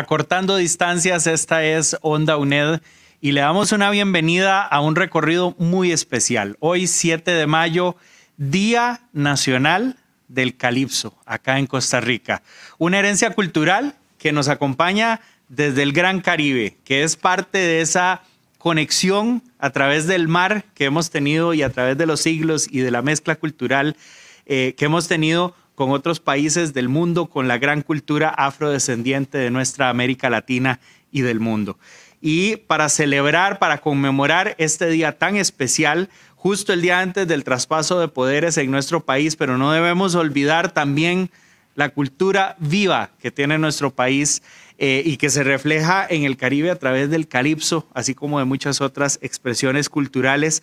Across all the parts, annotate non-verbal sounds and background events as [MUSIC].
Acortando distancias, esta es Onda UNED y le damos una bienvenida a un recorrido muy especial. Hoy, 7 de mayo, Día Nacional del Calipso, acá en Costa Rica. Una herencia cultural que nos acompaña desde el Gran Caribe, que es parte de esa conexión a través del mar que hemos tenido y a través de los siglos y de la mezcla cultural eh, que hemos tenido con otros países del mundo, con la gran cultura afrodescendiente de nuestra América Latina y del mundo. Y para celebrar, para conmemorar este día tan especial, justo el día antes del traspaso de poderes en nuestro país, pero no debemos olvidar también la cultura viva que tiene nuestro país eh, y que se refleja en el Caribe a través del calipso, así como de muchas otras expresiones culturales,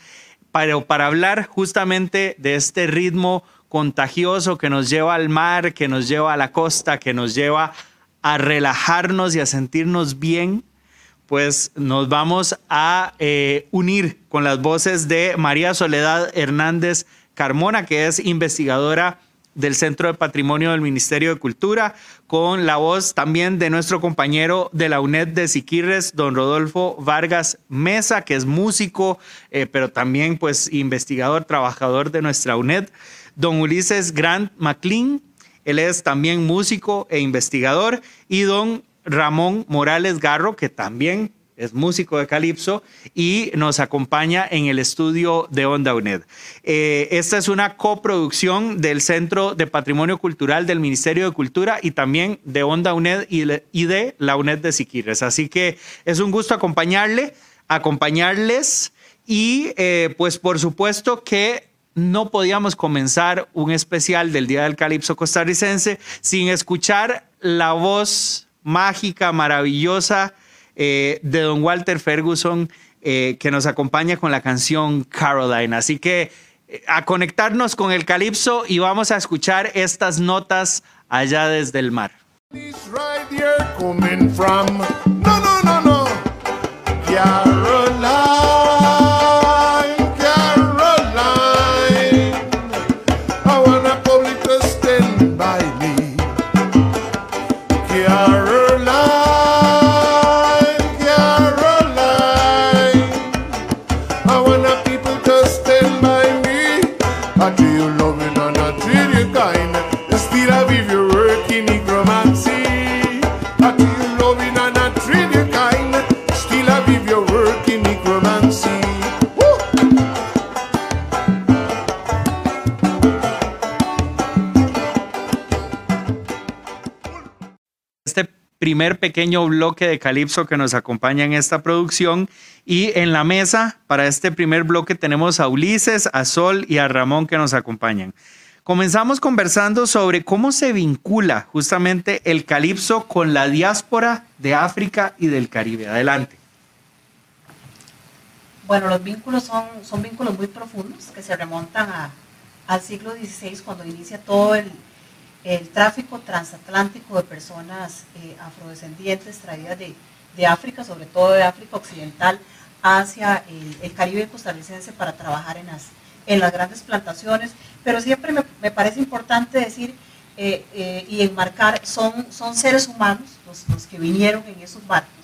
para, para hablar justamente de este ritmo contagioso que nos lleva al mar, que nos lleva a la costa, que nos lleva a relajarnos y a sentirnos bien pues nos vamos a eh, unir con las voces de María Soledad Hernández Carmona, que es investigadora del Centro de Patrimonio del Ministerio de Cultura, con la voz también de nuestro compañero de la UNED de Siquirres, don Rodolfo Vargas Mesa, que es músico, eh, pero también pues investigador, trabajador de nuestra UNED, don Ulises Grant McLean, él es también músico e investigador, y don Ramón Morales Garro, que también es músico de Calipso y nos acompaña en el estudio de Onda UNED. Eh, esta es una coproducción del Centro de Patrimonio Cultural del Ministerio de Cultura y también de Onda UNED y, de la UNED de Siquirres. Así que es un gusto acompañarle, acompañarles y eh, pues por supuesto que no podíamos comenzar un especial del Día del Calipso costarricense sin escuchar la voz mágica, maravillosa eh, de don Walter Ferguson, eh, que nos acompaña con la canción Caroline. Así que eh, a conectarnos con el calipso y vamos a escuchar estas notas allá desde el mar. Primer pequeño bloque de Calipso que nos acompaña en esta producción. Y en la mesa, para este primer bloque, tenemos a Ulises, a Sol y a Ramón que nos acompañan. Comenzamos conversando sobre cómo se vincula justamente el Calipso con la diáspora de África y del Caribe. Adelante. Bueno, los vínculos son, son vínculos muy profundos que se remontan al siglo XVI, cuando inicia todo el, el tráfico transatlántico de personas eh, afrodescendientes traídas de, África, sobre todo de África Occidental, hacia el, Caribe costarricense para trabajar en las, en las grandes plantaciones. Pero siempre me, parece importante decir eh, eh, y enmarcar, son, son seres humanos los, que vinieron en esos barcos.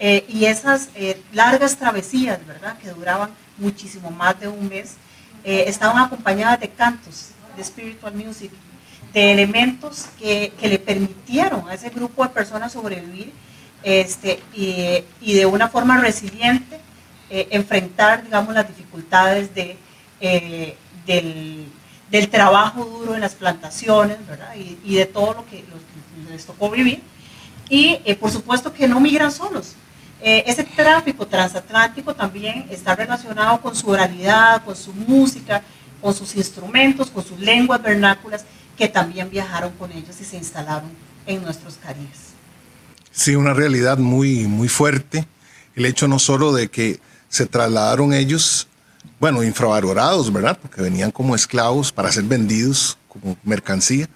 Y esas largas travesías, ¿verdad?, que duraban muchísimo más de un mes, estaban acompañadas de cantos, de spiritual music, de elementos que, le permitieron a ese grupo de personas sobrevivir este, y, de una forma resiliente eh, enfrentar, digamos, las dificultades de, eh, del, trabajo duro en las plantaciones, ¿verdad? Y, de todo lo que les tocó vivir. Y eh, por supuesto que no migran solos. Ese tráfico transatlántico también está relacionado con su oralidad, con su música, con sus instrumentos, con sus lenguas vernáculas que también viajaron con ellos y se instalaron en nuestros caribes. Sí, una realidad muy, muy fuerte. El hecho no solo de que se trasladaron ellos, bueno, infravalorados, ¿verdad? Porque venían como esclavos para ser vendidos como mercancía,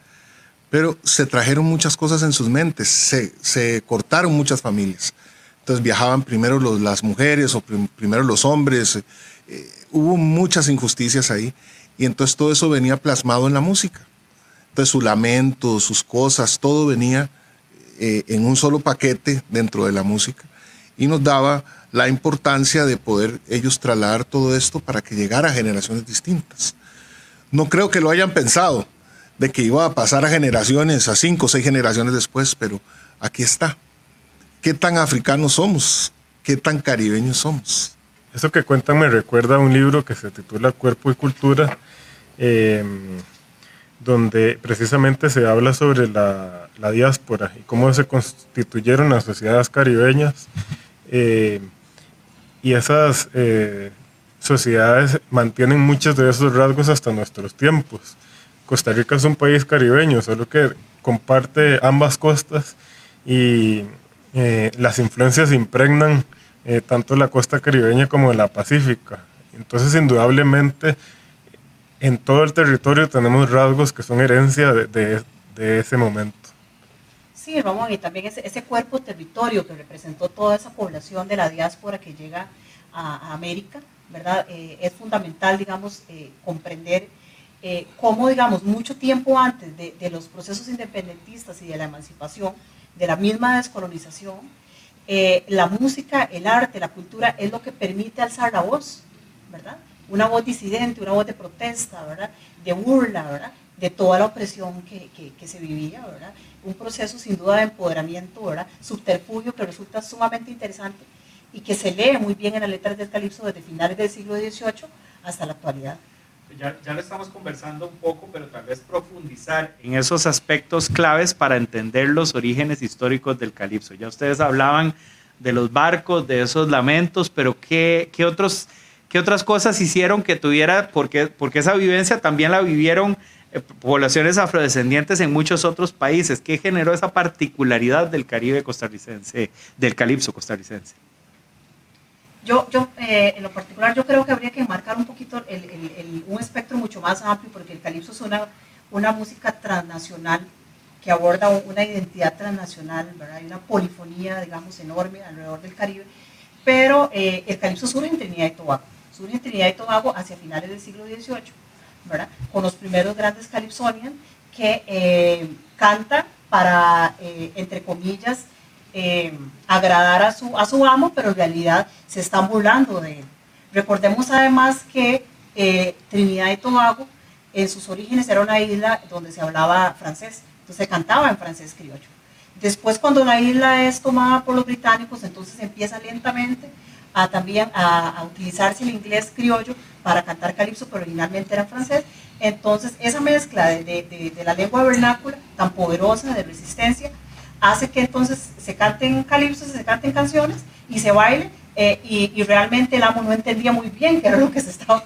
pero se trajeron muchas cosas en sus mentes, se, cortaron muchas familias. Entonces viajaban primero las mujeres o primero los hombres, eh, hubo muchas injusticias ahí y entonces todo eso venía plasmado en la música. Entonces su lamento, sus cosas, todo venía eh, en un solo paquete dentro de la música y nos daba la importancia de poder ellos trasladar todo esto para que llegara a generaciones distintas. No creo que lo hayan pensado, de que iba a pasar a generaciones, a cinco o seis generaciones después, pero aquí está. ¿Qué tan africanos somos? ¿Qué tan caribeños somos? Eso que cuentan me recuerda a un libro que se titula Cuerpo y Cultura, em, donde precisamente se habla sobre la, diáspora y cómo se constituyeron las sociedades caribeñas. Eh, y esas eh, sociedades mantienen muchos de esos rasgos hasta nuestros tiempos. Costa Rica es un país caribeño, solo que comparte ambas costas y eh, las influencias impregnan eh, tanto la costa caribeña como la pacífica. Entonces, indudablemente, en todo el territorio tenemos rasgos que son herencia de, ese momento. Sí, Ramón, y también ese, ese, cuerpo territorio que representó toda esa población de la diáspora que llega a, América, ¿verdad? Eh, es fundamental, digamos, eh, cómo, digamos, mucho tiempo antes de, de los procesos independentistas y de la emancipación, de la misma descolonización, eh, la música, el arte, la cultura es lo que permite alzar la voz, ¿verdad? Una voz disidente, una voz de protesta, ¿verdad? De burla, ¿verdad? De toda la opresión que, que, se vivía, ¿verdad? Un proceso sin duda de empoderamiento, ¿verdad? Subterfugio que resulta sumamente interesante y que se lee muy bien en las letras del Calipso desde finales del siglo XVIII hasta la actualidad. Ya, ya, lo estamos conversando un poco, pero tal vez profundizar en esos aspectos claves para entender los orígenes históricos del calipso. Ya ustedes hablaban de los barcos, de esos lamentos, pero ¿qué, qué otros, qué otras cosas hicieron que tuviera, porque, porque esa vivencia también la vivieron eh, poblaciones afrodescendientes en muchos otros países? ¿Qué generó esa particularidad del Caribe costarricense, del calipso costarricense? Yo, yo eh, en lo particular, yo creo que habría que marcar un poquito un espectro mucho más amplio, porque el calipso es una, una música transnacional que aborda una identidad transnacional, ¿verdad? hay una polifonía, digamos, enorme alrededor del Caribe, pero eh, el calipso surge en Trinidad y Tobago, surge en Trinidad y Tobago hacia finales del siglo XVIII, ¿verdad? con los primeros grandes calipsonian que eh, cantan para, entre comillas, eh, agradar a su, a su amo, pero en realidad se están burlando de él. Recordemos además que eh, Trinidad y Tobago en sus orígenes era una isla donde se hablaba francés, entonces se cantaba en francés criollo. Después cuando la isla es tomada por los británicos, entonces empieza lentamente a también a, utilizarse el inglés criollo para cantar calipso, pero originalmente era francés. Entonces esa mezcla de, de, de la lengua vernácula tan poderosa de resistencia hace que entonces se canten calipsos, se canten canciones y se baile. Eh, y, realmente el amo no entendía muy bien qué era lo que se estaba,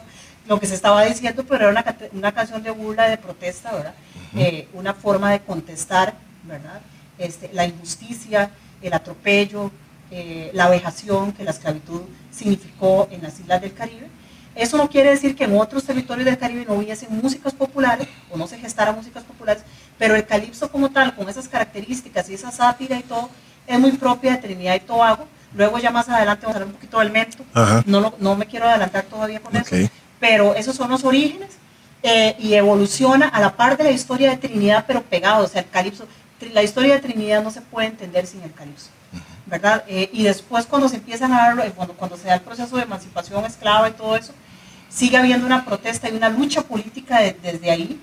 lo que se estaba diciendo, pero era una, una canción de burla, de protesta, ¿verdad? Eh, una forma de contestar, ¿verdad? Este, la injusticia, el atropello, eh, la vejación que la esclavitud significó en las islas del Caribe. Eso no quiere decir que en otros territorios del Caribe no hubiesen músicas populares o no se gestaran músicas populares, pero el calipso como tal, con esas características y esa sátira y todo, es muy propia de Trinidad y Tobago. Luego ya más adelante vamos a hablar un poquito del mento. No, no me quiero adelantar todavía con eso, pero esos son los orígenes eh, y evoluciona a la par de la historia de Trinidad, pero pegado. O sea, el calipso, la historia de Trinidad no se puede entender sin el calipso. ¿verdad? Eh, y después cuando se empiezan a dar, cuando, cuando se da el proceso de emancipación esclava y todo eso, sigue habiendo una protesta y una lucha política desde ahí,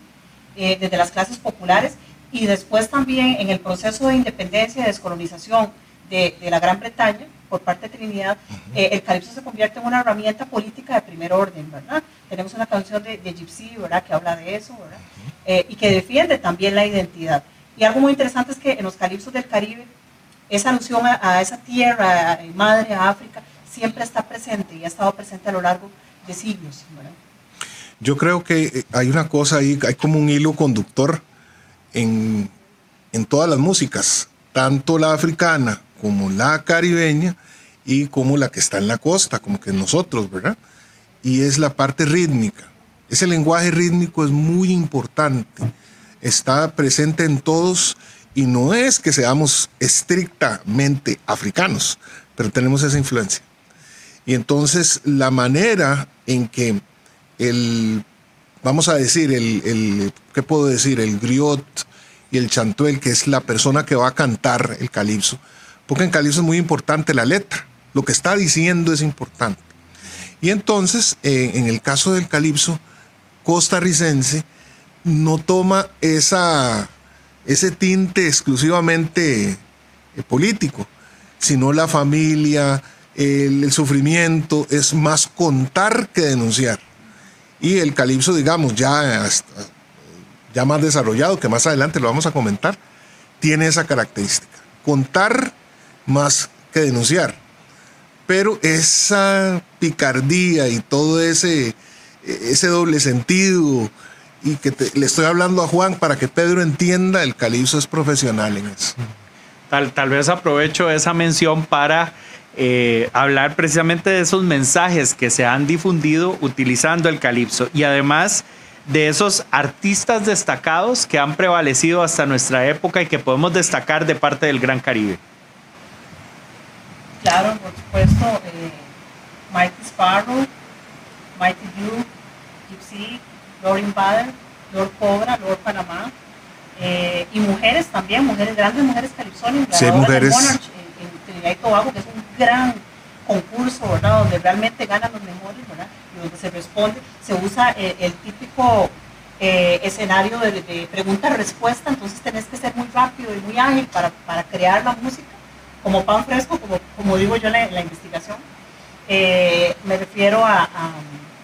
eh, desde las clases populares, y después también en el proceso de independencia y descolonización de, de la Gran Bretaña, por parte de Trinidad, eh, el calipso se convierte en una herramienta política de primer orden, ¿verdad? Tenemos una canción de, de Gypsy, ¿verdad?, que habla de eso, ¿verdad? Eh, y que defiende también la identidad. Y algo muy interesante es que en los calipsos del Caribe, esa alusión a, esa tierra madre, a África, siempre está presente y ha estado presente a lo largo de siglos, ¿verdad? Yo creo que hay una cosa ahí, hay como un hilo conductor en, en todas las músicas, tanto la africana como la caribeña y como la que está en la costa, como que nosotros, ¿verdad? Y es la parte rítmica. Ese lenguaje rítmico es muy importante. Está presente en todos y no es que seamos estrictamente africanos, pero tenemos esa influencia. Y entonces la manera en que el, vamos a decir, el, el ¿qué puedo decir? El griot y el chantuel, que es la persona que va a cantar el calipso, porque en calipso es muy importante la letra, lo que está diciendo es importante. Y entonces, eh, en el caso del calipso costarricense, no toma esa, ese tinte exclusivamente eh, político, sino la familia, el, sufrimiento, es más contar que denunciar. Y el calipso, digamos, ya, ya más desarrollado, que más adelante lo vamos a comentar, tiene esa característica. Contar más que denunciar. Pero esa picardía y todo ese, ese doble sentido, y que le estoy hablando a Juan para que Pedro entienda, el calipso es profesional en eso. Tal, tal vez aprovecho esa mención para eh, hablar precisamente de esos mensajes que se han difundido utilizando el calipso y además de esos artistas destacados que han prevalecido hasta nuestra época y que podemos destacar de parte del Gran Caribe. Claro, por supuesto, eh, Mighty Sparrow, Mighty Blue, Gypsy, Lorin Bader, Lord Cobra, Lord Panamá, eh, y mujeres también, mujeres, grandes mujeres calipsónicas. Sí, mujeres y Tobago, que es un gran concurso, ¿verdad? Donde realmente ganan los mejores, ¿verdad? Y donde se responde, se usa eh, el, típico eh, escenario de, pregunta-respuesta, entonces tenés que ser muy rápido y muy ágil para, para crear la música, como pan fresco, como, como digo yo en la, investigación. Eh, me refiero a, a,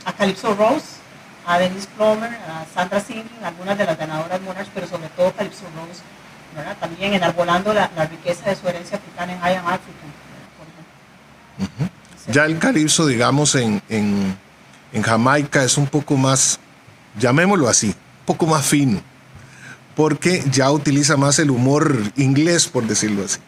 a, Calypso Rose, a Denise Plomer, a Sandra Singh, algunas de las ganadoras Monarchs, pero sobre todo Calypso Rose, también enarbolando la, la, riqueza de su herencia africana en I Am African, Ya el calipso, digamos, en, en, en, Jamaica es un poco más, llamémoslo así, un poco más fino, porque ya utiliza más el humor inglés, por decirlo así,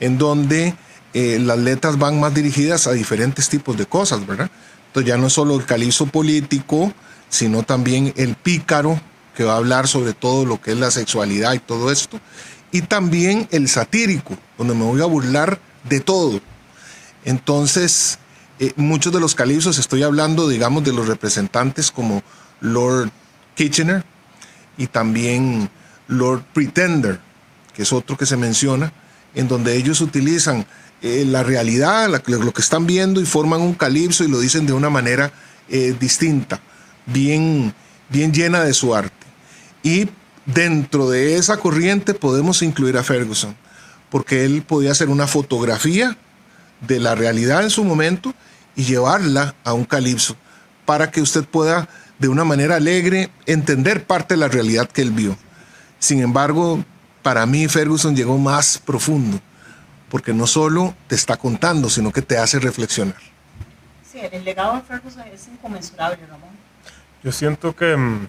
en donde eh, las letras van más dirigidas a diferentes tipos de cosas, ¿verdad? Entonces ya no solo el calipso político, sino también el pícaro, que va a hablar sobre todo lo que es la sexualidad y todo esto, y también el satírico, donde me voy a burlar de todo. Entonces, eh, muchos de los calipsos, estoy hablando, digamos, de los representantes como Lord Kitchener y también Lord Pretender, que es otro que se menciona, en donde ellos utilizan eh, la realidad, lo que están viendo y forman un calipso y lo dicen de una manera eh, distinta, bien, bien llena de su arte. Y dentro de esa corriente podemos incluir a Ferguson, porque él podía hacer una fotografía de la realidad en su momento y llevarla a un calipso para que usted pueda de una manera alegre entender parte de la realidad que él vio. Sin embargo, para mí Ferguson llegó más profundo, porque no solo te está contando, sino que te hace reflexionar. Sí, el legado de Ferguson es inconmensurable, Ramón. Yo siento que mm,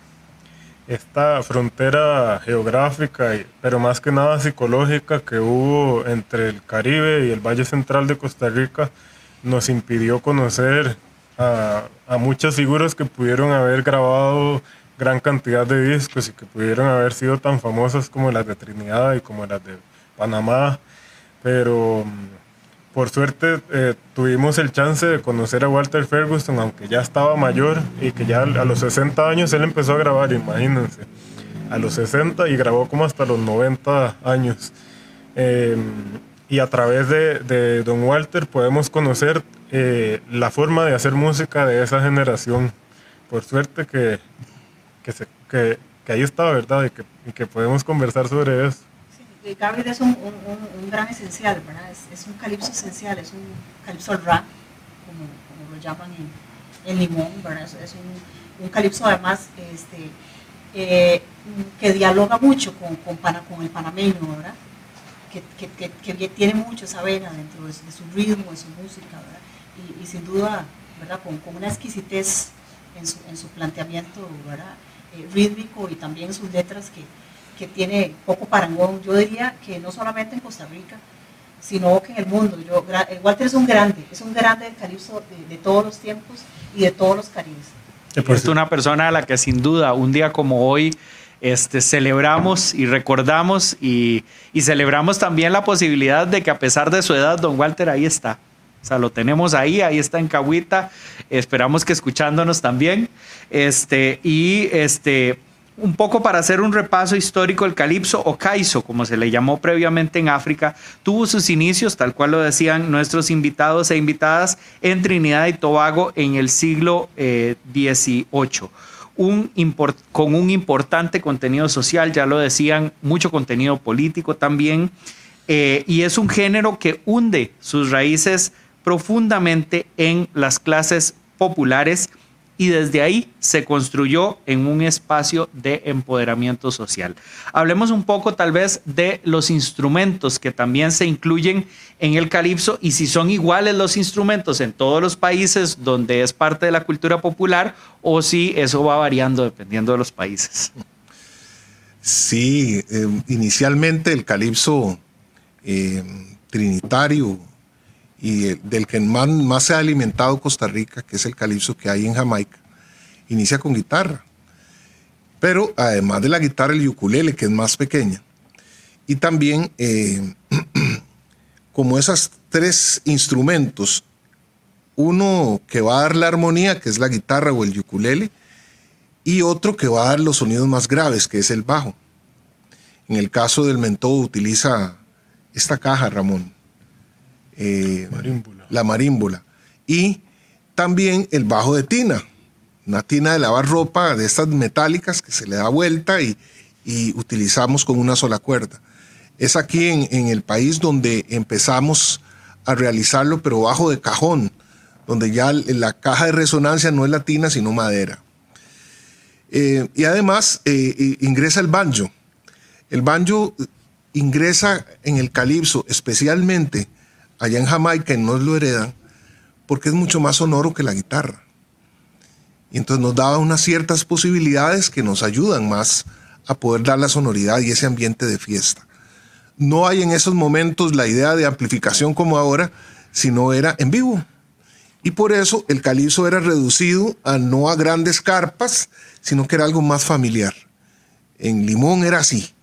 esta frontera geográfica, pero más que nada psicológica que hubo entre el Caribe y el Valle Central de Costa Rica, nos impidió conocer a, muchas figuras que pudieron haber grabado gran cantidad de discos y que pudieron haber sido tan famosas como las de Trinidad y como las de Panamá, pero por suerte eh, tuvimos el chance de conocer a Walter Ferguson, aunque ya estaba mayor y que ya a los 60 años él empezó a grabar, imagínense. A los 60 y grabó como hasta los 90 años. Em, y a través de, Don Walter podemos conocer eh, la forma de hacer música de esa generación. Por suerte que, que, ahí está, ¿verdad? Y que, y que podemos conversar sobre eso. Gabriel es un, gran esencial, ¿verdad? Es, un calipso esencial, es un calipso rap, como, lo llaman en, Limón, ¿verdad? Es, un, calipso además este, eh, que dialoga mucho con, el panameño, ¿verdad? Que, tiene mucho esa vena dentro de, su ritmo, de su música, ¿verdad? Y, sin duda, ¿verdad? Con, una exquisitez en su, en su planteamiento. Eh, rítmico y también sus letras que que tiene poco parangón, yo diría que no solamente en Costa Rica, sino que en el mundo. Yo, Walter es un grande, es un grande del calipso de, todos los tiempos y de todos los caribes. Es una persona a la que sin duda un día como hoy este, celebramos y recordamos y, y, celebramos también la posibilidad de que a pesar de su edad, don Walter ahí está. O sea, lo tenemos ahí, ahí está en Cahuita. Esperamos que escuchándonos también. Este, y este, un poco para hacer un repaso histórico, el calipso o caizo, como se le llamó previamente en África, tuvo sus inicios, tal cual lo decían nuestros invitados e invitadas, en Trinidad y Tobago en el siglo XVIII. Eh, con un importante contenido social, ya lo decían, mucho contenido político también, eh, y es un género que hunde sus raíces profundamente en las clases populares y desde ahí se construyó en un espacio de empoderamiento social. Hablemos un poco tal vez de los instrumentos que también se incluyen en el calipso y si son iguales los instrumentos en todos los países donde es parte de la cultura popular o si eso va variando dependiendo de los países. Sí, eh, inicialmente el calipso eh, trinitario y del que más, se ha alimentado Costa Rica, que es el calipso que hay en Jamaica, inicia con guitarra. Pero además de la guitarra, el ukulele, que es más pequeña. Y también, eh, [CLEARS THROAT] como esos tres instrumentos, uno que va a dar la armonía, que es la guitarra o el ukulele, y otro que va a dar los sonidos más graves, que es el bajo. En el caso del mentó utiliza esta caja, Ramón eh, la marímbula. Y también el bajo de tina, una tina de lavar ropa de estas metálicas que se le da vuelta y, utilizamos con una sola cuerda. Es aquí en, el país donde empezamos a realizarlo, pero bajo de cajón, donde ya la caja de resonancia no es la tina, sino madera. Eh, y además eh, ingresa el banjo. El banjo ingresa en el calipso, especialmente allá en Jamaica y nos lo heredan porque es mucho más sonoro que la guitarra. Y entonces nos daba unas ciertas posibilidades que nos ayudan más a poder dar la sonoridad y ese ambiente de fiesta. No hay en esos momentos la idea de amplificación como ahora, sino era en vivo. Y por eso el calipso era reducido a no a grandes carpas, sino que era algo más familiar. En Limón era así,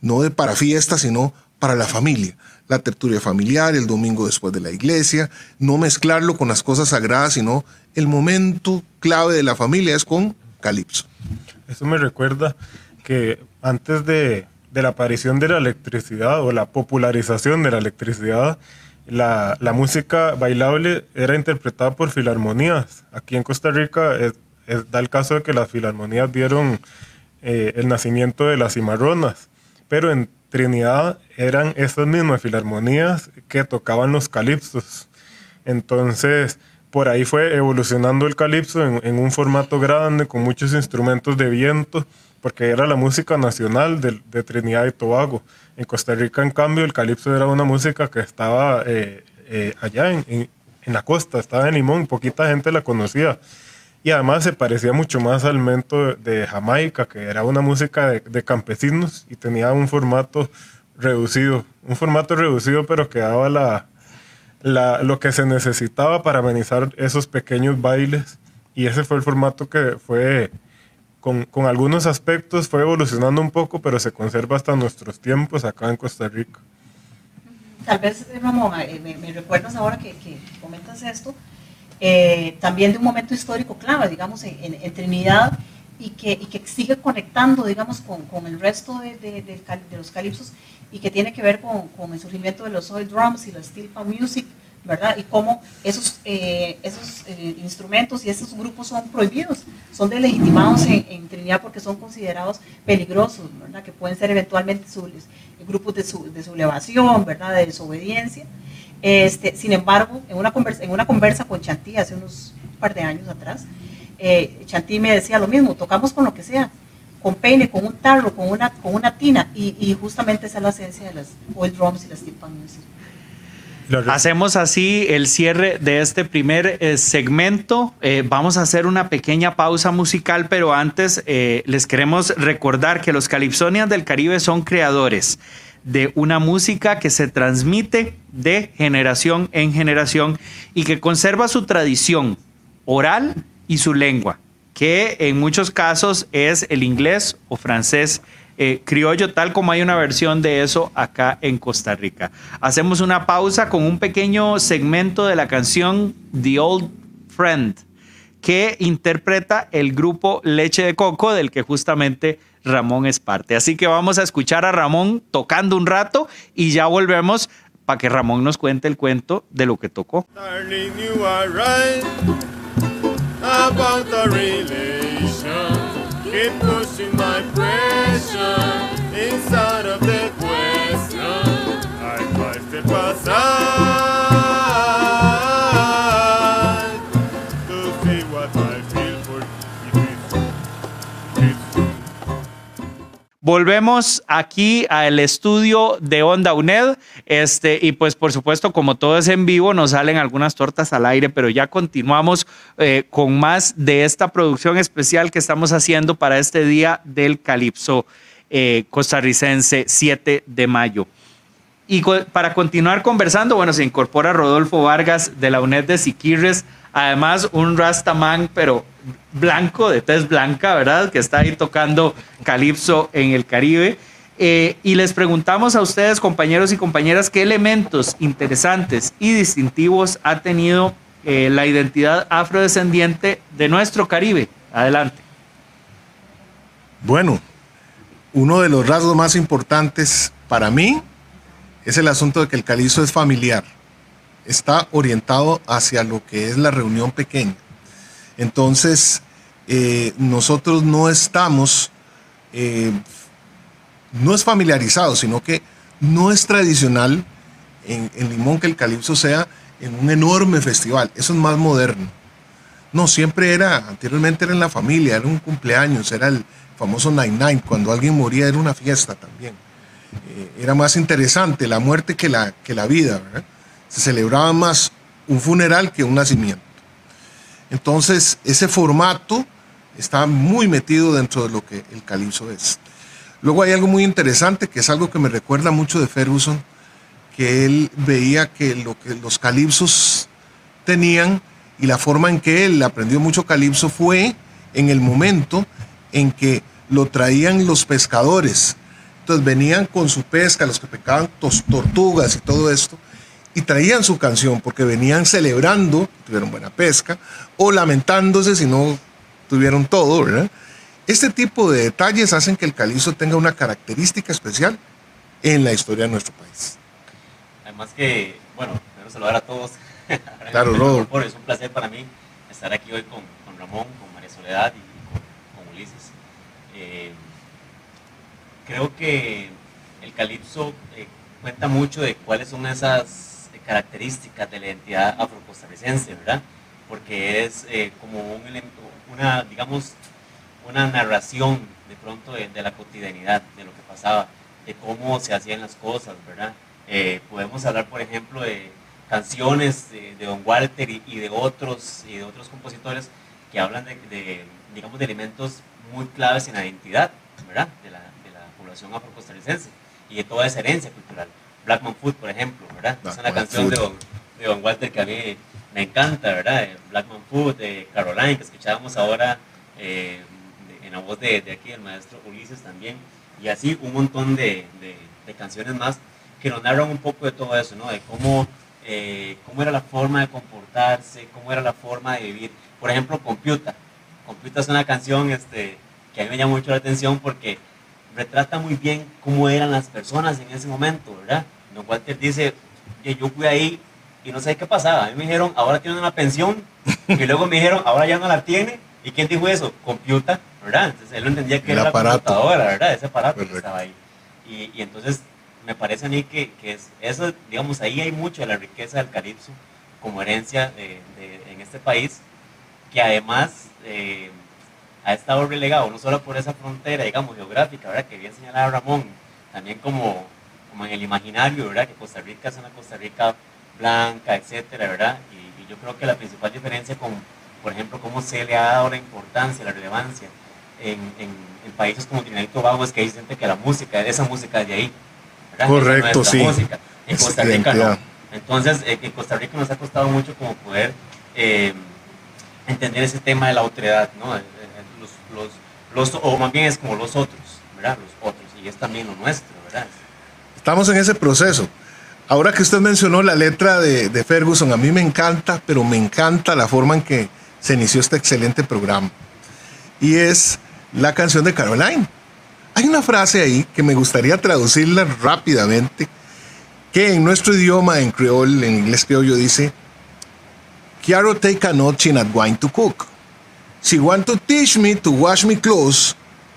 no de para fiesta, sino para la familia la tertulia familiar, el domingo después de la iglesia, no mezclarlo con las cosas sagradas, sino el momento clave de la familia es con Calipso. Eso me recuerda que antes de, la aparición de la electricidad o la popularización de la electricidad, la, música bailable era interpretada por filarmonías. Aquí en Costa Rica da el caso de que las filarmonías vieron eh, el nacimiento de las cimarronas, pero en Trinidad eran estas mismas filarmonías que tocaban los calipsos. Entonces, por ahí fue evolucionando el calipso en, un formato grande, con muchos instrumentos de viento, porque era la música nacional de, Trinidad y Tobago. En Costa Rica, en cambio, el calipso era una música que estaba eh, eh, allá en, en, la costa, estaba en Limón, poquita gente la conocía. Y además se parecía mucho más al mento de, Jamaica, que era una música de, campesinos y tenía un formato reducido, un formato reducido pero que daba la, la, lo que se necesitaba para amenizar esos pequeños bailes. Y ese fue el formato que fue, con, con algunos aspectos, fue evolucionando un poco, pero se conserva hasta nuestros tiempos acá en Costa Rica. Tal vez, Ramón, eh, me, recuerdas ahora que, que comentas esto, eh, también de un momento histórico clave, digamos, en, Trinidad y que, y que, sigue conectando, digamos, con, con el resto de, de, los calipsos y que tiene que ver con, con, el surgimiento de los oil drums y la steel music, ¿verdad? Y cómo esos, eh, esos eh, instrumentos y esos grupos son prohibidos, son delegitimados en, en, Trinidad porque son considerados peligrosos, ¿verdad? Que pueden ser eventualmente grupos de, de sublevación, ¿verdad? De desobediencia. Este, sin embargo, en una, conversa, en una conversa con Chantí hace unos par de años atrás, eh, Chantí me decía lo mismo, tocamos con lo que sea, con peine, con un tarro, con una, con una tina, y, justamente esa es la esencia de las oil drums y las timpanas. Hacemos así el cierre de este primer eh, segmento. Eh, vamos a hacer una pequeña pausa musical, pero antes eh, les queremos recordar que los Calipsonians del Caribe son creadores de una música que se transmite de generación en generación y que conserva su tradición oral y su lengua, que en muchos casos es el inglés o francés eh, criollo, tal como hay una versión de eso acá en Costa Rica. Hacemos una pausa con un pequeño segmento de la canción The Old Friend, que interpreta el grupo Leche de Coco, del que justamente Ramón es parte. Así que vamos a escuchar a Ramón tocando un rato y ya volvemos para que Ramón nos cuente el cuento de lo que tocó. Volvemos aquí al estudio de Onda UNED. Este, y pues, por supuesto, como todo es en vivo, nos salen algunas tortas al aire, pero ya continuamos eh, con más de esta producción especial que estamos haciendo para este día del Calipso eh, costarricense 7 de mayo. Y para continuar conversando, bueno, se incorpora Rodolfo Vargas de la UNED de Siquirres, además un Rastaman, pero blanco, de tez blanca, ¿verdad? Que está ahí tocando calipso en el Caribe. Eh, y les preguntamos a ustedes, compañeros y compañeras, qué elementos interesantes y distintivos ha tenido eh, la identidad afrodescendiente de nuestro Caribe. Adelante. Bueno, uno de los rasgos más importantes para mí es el asunto de que el calipso es familiar. Está orientado hacia lo que es la reunión pequeña. Entonces, eh, nosotros no estamos, eh, no es familiarizado, sino que no es tradicional en, Limón que el calipso sea en un enorme festival. Eso es más moderno. No, siempre era, anteriormente era en la familia, era un cumpleaños, era el famoso Nine Nine, cuando alguien moría era una fiesta también. Eh, era más interesante la muerte que la, que la vida, Se celebraba más un funeral que un nacimiento. Entonces, ese formato está muy metido dentro de lo que el calipso es. Luego hay algo muy interesante, que es algo que me recuerda mucho de Ferguson, que él veía que lo que los calipsos tenían y la forma en que él aprendió mucho calipso fue en el momento en que lo traían los pescadores. Entonces venían con su pesca, los que pescaban tortugas y todo esto, y traían su canción porque venían celebrando, tuvieron buena pesca, o lamentándose si no tuvieron todo, ¿verdad? Este tipo de detalles hacen que el calizo tenga una característica especial en la historia de nuestro país. Además que, bueno, quiero saludar a todos. [LAUGHS] claro, Rodolfo. Es un placer para mí estar aquí hoy con, con Ramón, con María Soledad y con, Ulises. Eh, creo que el calipso eh, cuenta mucho de cuáles son esas características de la identidad afrocostarricense, ¿verdad? Porque es eh, como un, una, digamos, una narración de pronto de, la cotidianidad, de lo que pasaba, de cómo se hacían las cosas, ¿verdad? Eh, podemos hablar, por ejemplo, de canciones de, Don Walter y, de otros y de otros compositores que hablan de, digamos, de elementos muy claves en la identidad, ¿verdad? De la, de la población afrocostarricense y de toda esa herencia cultural. Blackman Food, por ejemplo, ¿verdad? es una canción de don, Walter que a mí me encanta, ¿verdad? Blackman Food, de Caroline, que escuchábamos ahora eh, en la voz de, aquí, el maestro Ulises también, y así un montón de, canciones más que nos narran un poco de todo eso, ¿no? De cómo, eh, cómo era la forma de comportarse, cómo era la forma de vivir. Por ejemplo, Computa. Computa es una canción este, que a mí me llama mucho la atención porque retrata muy bien cómo eran las personas en ese momento, ¿verdad? Don Walter dice, yo fui ahí y no sé qué pasaba. A mí me dijeron, ahora tiene una pensión, [LAUGHS] y luego me dijeron, ahora ya no la tiene. ¿Y quién dijo eso? Computa, ¿verdad? Entonces él no entendía que era la computadora, ¿verdad? Ese aparato que estaba ahí. Y, y, entonces me parece a mí que, que, es, eso, digamos, ahí hay mucho de la riqueza del calipso como herencia de, en este país, que además... Eh, ha estado relegado no solo por esa frontera, digamos, geográfica, ¿verdad? Que bien señalaba Ramón, también como, como en el imaginario, ¿verdad? Que Costa Rica es una Costa Rica blanca, etcétera, ¿verdad? Y, yo creo que la principal diferencia con, por ejemplo, cómo se le ha dado la importancia, la relevancia en, países como Trinidad y Tobago es que hay gente que la música, esa música es de ahí. ¿verdad? Correcto, sí. Música. En Costa Rica no. Entonces, eh, en Costa Rica nos ha costado mucho como poder eh, entender ese tema de la autoridad, ¿no? O más bien es como los otros, ¿verdad? Los otros, y es también lo nuestro, ¿verdad? Estamos en ese proceso. Ahora que usted mencionó la letra de, Ferguson, a mí me encanta, pero me encanta la forma en que se inició este excelente programa. Y es la canción de Caroline. Hay una frase ahí que me gustaría traducirla rápidamente, que en nuestro idioma, en creol, en inglés criollo, dice, Quiero take a noche not going to cook. She want to teach me to wash me clothes,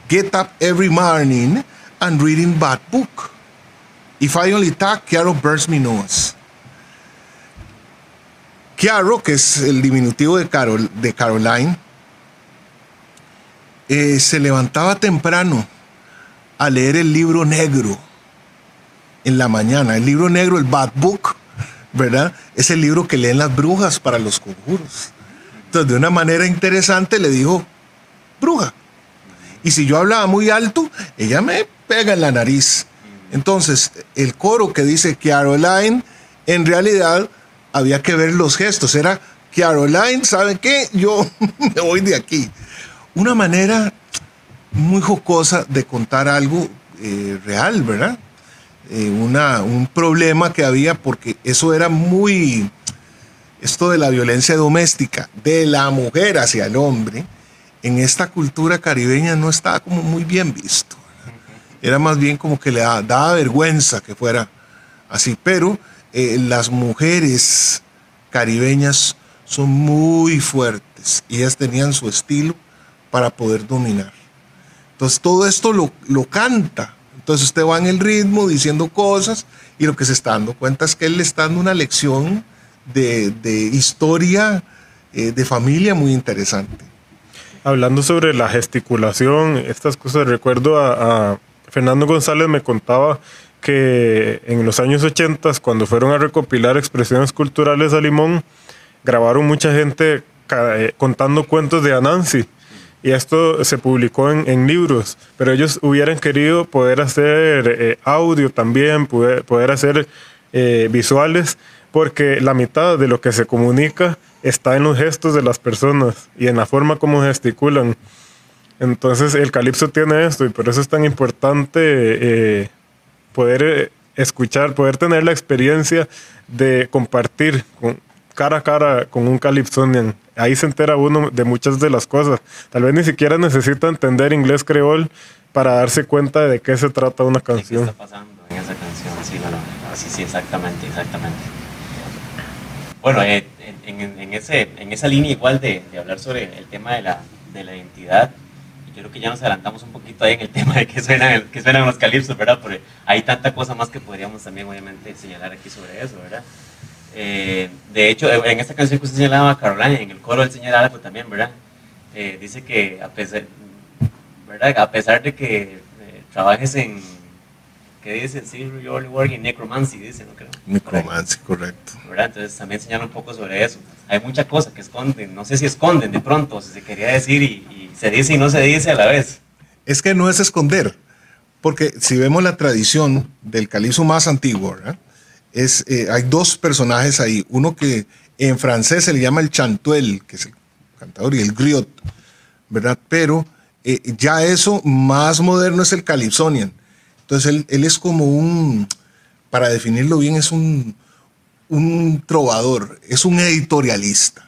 get up every morning and reading bad book. If I only talk, Chiaro burns me nose. Chiaro, que es el diminutivo de, Carol, de Caroline, eh, se levantaba temprano a leer el libro negro en la mañana. El libro negro, el Bad Book, ¿verdad? Es el libro que leen las brujas para los conjuros. De una manera interesante le dijo, bruja. Y si yo hablaba muy alto, ella me pega en la nariz. Entonces, el coro que dice Caroline, en realidad había que ver los gestos. Era Caroline, ¿sabe qué? Yo [LAUGHS] me voy de aquí. Una manera muy jocosa de contar algo eh, real, ¿verdad? Eh, una, un problema que había porque eso era muy, esto de la violencia doméstica de la mujer hacia el hombre, en esta cultura caribeña no estaba como muy bien visto era más bien como que le daba, vergüenza que fuera así. Pero eh, las mujeres caribeñas son muy fuertes y ellas tenían su estilo para poder dominar. Entonces todo esto lo, lo canta. Entonces usted va en el ritmo diciendo cosas y lo que se está dando cuenta es que él le está dando una lección de, historia eh, de familia muy interesante. Hablando sobre la gesticulación, estas cosas, recuerdo a Fernando González me contaba que en los años 80, cuando fueron a recopilar expresiones culturales a Limón, grabaron mucha gente eh, contando cuentos de Anansi. Y esto se publicó en, libros, pero ellos hubieran querido poder hacer eh, audio también, poder, poder hacer eh, visuales, porque la mitad de lo que se comunica está en los gestos de las personas y en la forma como gesticulan. Entonces el calipso tiene esto y por eso es tan importante eh, poder eh, escuchar, poder tener la experiencia de compartir con, cara a cara con un calipsonian. Ahí se entera uno de muchas de las cosas. Tal vez ni siquiera necesita entender inglés creol para darse cuenta de qué se trata una canción. ¿Qué está pasando en esa canción? Sí, bueno, sí, exactamente, exactamente. Bueno, en, ese, en esa línea igual de, hablar sobre el tema de la, de la identidad, yo creo que ya nos adelantamos un poquito ahí en el [LAUGHS] tema de que suenan, que suenan los calipsos, ¿verdad? Porque hay tanta cosa más que podríamos también, obviamente, señalar aquí sobre eso, ¿verdad? Eh, de hecho, en esta canción que usted señalaba, Carolina, en el coro él señala algo también, ¿verdad? Eh, dice que a pesar, ¿verdad? A pesar de que eh, trabajes en, ¿qué dice? Sí, work in necromancy, dice, ¿no creo? Necromancy, correcto. ¿verdad? Entonces también señala un poco sobre eso. Hay mucha cosa que esconden, no sé si esconden de pronto, si se quería decir y se dice y no se dice a la vez. Es que no es esconder, porque si vemos la tradición del calipso más antiguo, es, eh, hay dos personajes ahí. Uno que en francés se le llama el chantuel, que es el cantador, y el griot, ¿verdad? Pero eh, ya eso más moderno es el calipsonian. Entonces él, él, es como un, para definirlo bien, es un, un trovador, es un editorialista.